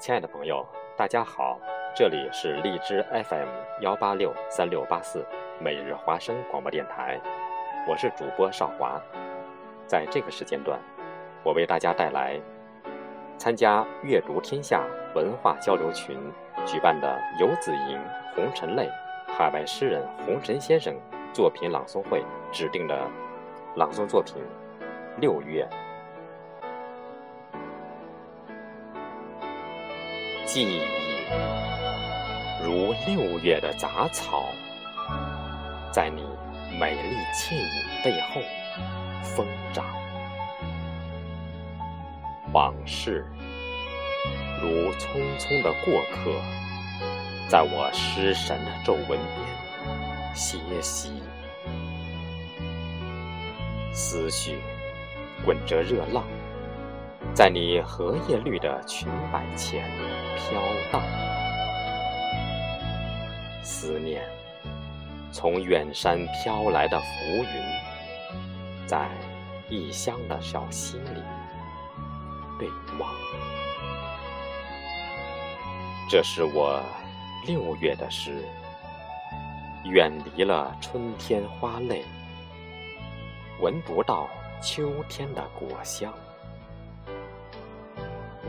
亲爱的朋友，大家好，这里是荔枝 FM 幺八六三六八四每日华声广播电台，我是主播少华。在这个时间段，我为大家带来参加阅读天下文化交流群举办的游子吟红尘泪海外诗人红尘先生作品朗诵会指定的朗诵作品《六月》。记忆如六月的杂草，在你美丽倩影背后疯长；往事如匆匆的过客，在我失神的皱纹边歇息。思绪滚着热浪。在你荷叶绿的裙摆前飘荡，思念从远山飘来的浮云，在异乡的小溪里对望。这是我六月的诗，远离了春天花蕾，闻不到秋天的果香。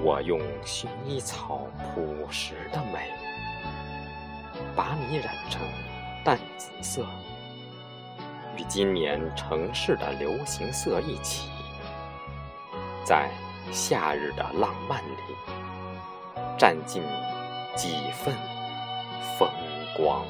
我用薰衣草朴实的美，把你染成淡紫色，与今年城市的流行色一起，在夏日的浪漫里，占尽几分风光。